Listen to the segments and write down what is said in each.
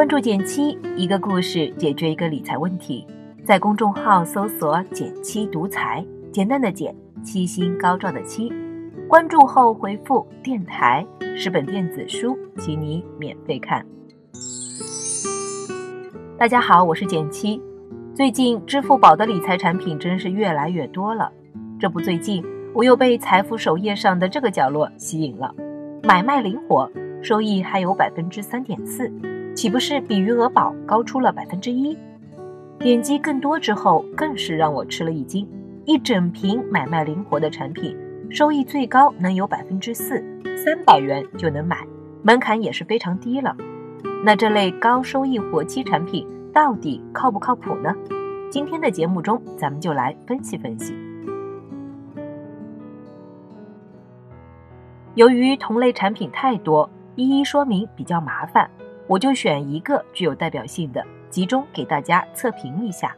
关注减七，一个故事解决一个理财问题。在公众号搜索“减七独裁，简单的减，七星高照的七。关注后回复“电台”，十本电子书，请你免费看。大家好，我是减七。最近支付宝的理财产品真是越来越多了。这不，最近我又被财富首页上的这个角落吸引了，买卖灵活，收益还有百分之三点四，岂不是比余额宝高出了百分之一？点击更多之后，更是让我吃了一惊，一整瓶买卖灵活的产品，收益最高能有百分之四，三百元就能买，门槛也是非常低了。那这类高收益活期产品。到底靠不靠谱呢？今天的节目中，咱们就来分析分析。由于同类产品太多，一一说明比较麻烦，我就选一个具有代表性的，集中给大家测评一下。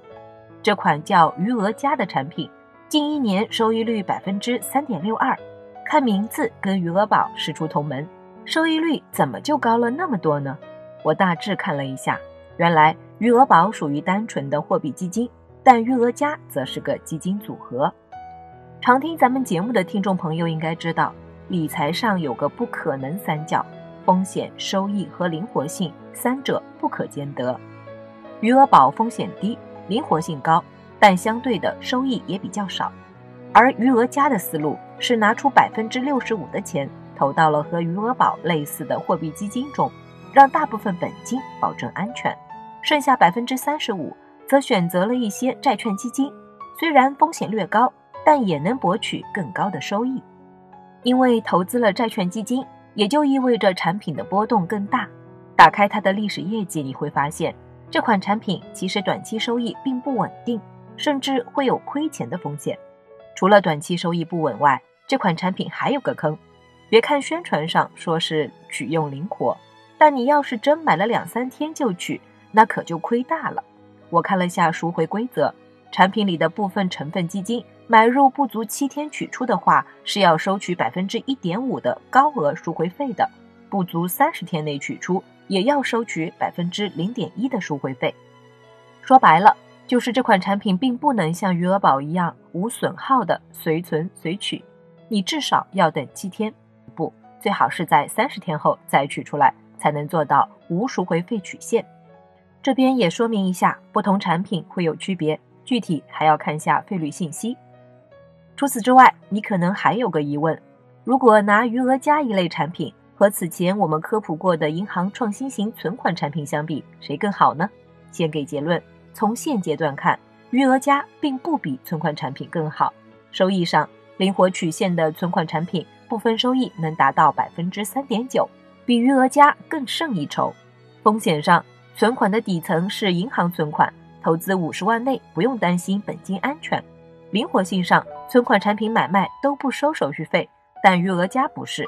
这款叫余额加的产品，近一年收益率百分之三点六二，看名字跟余额宝师出同门，收益率怎么就高了那么多呢？我大致看了一下，原来。余额宝属于单纯的货币基金，但余额加则是个基金组合。常听咱们节目的听众朋友应该知道，理财上有个不可能三角：风险、收益和灵活性，三者不可兼得。余额宝风险低，灵活性高，但相对的收益也比较少。而余额加的思路是拿出百分之六十五的钱投到了和余额宝类似的货币基金中，让大部分本金保证安全。剩下百分之三十五，则选择了一些债券基金，虽然风险略高，但也能博取更高的收益。因为投资了债券基金，也就意味着产品的波动更大。打开它的历史业绩，你会发现这款产品其实短期收益并不稳定，甚至会有亏钱的风险。除了短期收益不稳外，这款产品还有个坑。别看宣传上说是取用灵活，但你要是真买了两三天就取。那可就亏大了。我看了下赎回规则，产品里的部分成分基金买入不足七天取出的话，是要收取百分之一点五的高额赎回费的；不足三十天内取出，也要收取百分之零点一的赎回费。说白了，就是这款产品并不能像余额宝一样无损耗的随存随取，你至少要等七天，不，最好是在三十天后再取出来，才能做到无赎回费取现。这边也说明一下，不同产品会有区别，具体还要看下费率信息。除此之外，你可能还有个疑问：如果拿余额加一类产品和此前我们科普过的银行创新型存款产品相比，谁更好呢？先给结论：从现阶段看，余额加并不比存款产品更好。收益上，灵活取现的存款产品部分收益能达到百分之三点九，比余额加更胜一筹。风险上，存款的底层是银行存款，投资五十万内不用担心本金安全。灵活性上，存款产品买卖都不收手续费，但余额加不是。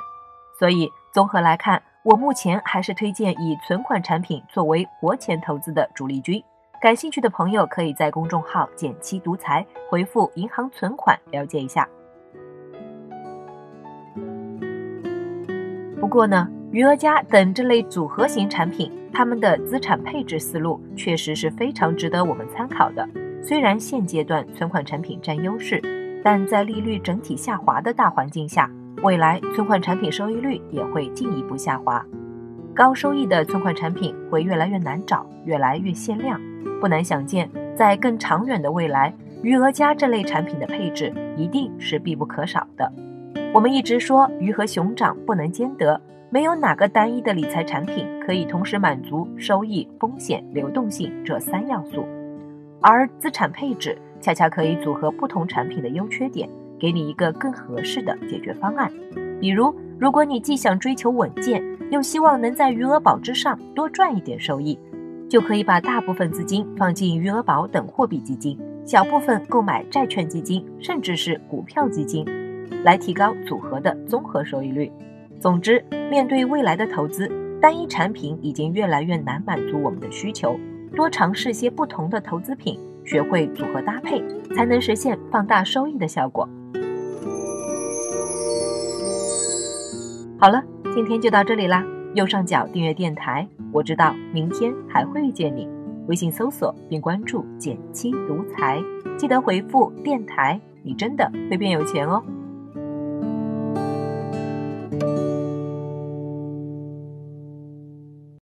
所以综合来看，我目前还是推荐以存款产品作为活钱投资的主力军。感兴趣的朋友可以在公众号“减七独裁”回复“银行存款”了解一下。不过呢，余额加等这类组合型产品。他们的资产配置思路确实是非常值得我们参考的。虽然现阶段存款产品占优势，但在利率整体下滑的大环境下，未来存款产品收益率也会进一步下滑。高收益的存款产品会越来越难找，越来越限量。不难想见，在更长远的未来，余额加这类产品的配置一定是必不可少的。我们一直说鱼和熊掌不能兼得。没有哪个单一的理财产品可以同时满足收益、风险、流动性这三要素，而资产配置恰恰可以组合不同产品的优缺点，给你一个更合适的解决方案。比如，如果你既想追求稳健，又希望能在余额宝之上多赚一点收益，就可以把大部分资金放进余额宝等货币基金，小部分购买债券基金，甚至是股票基金，来提高组合的综合收益率。总之，面对未来的投资，单一产品已经越来越难满足我们的需求。多尝试些不同的投资品，学会组合搭配，才能实现放大收益的效果。好了，今天就到这里啦。右上角订阅电台，我知道明天还会遇见你。微信搜索并关注“减七独裁，记得回复“电台”，你真的会变有钱哦。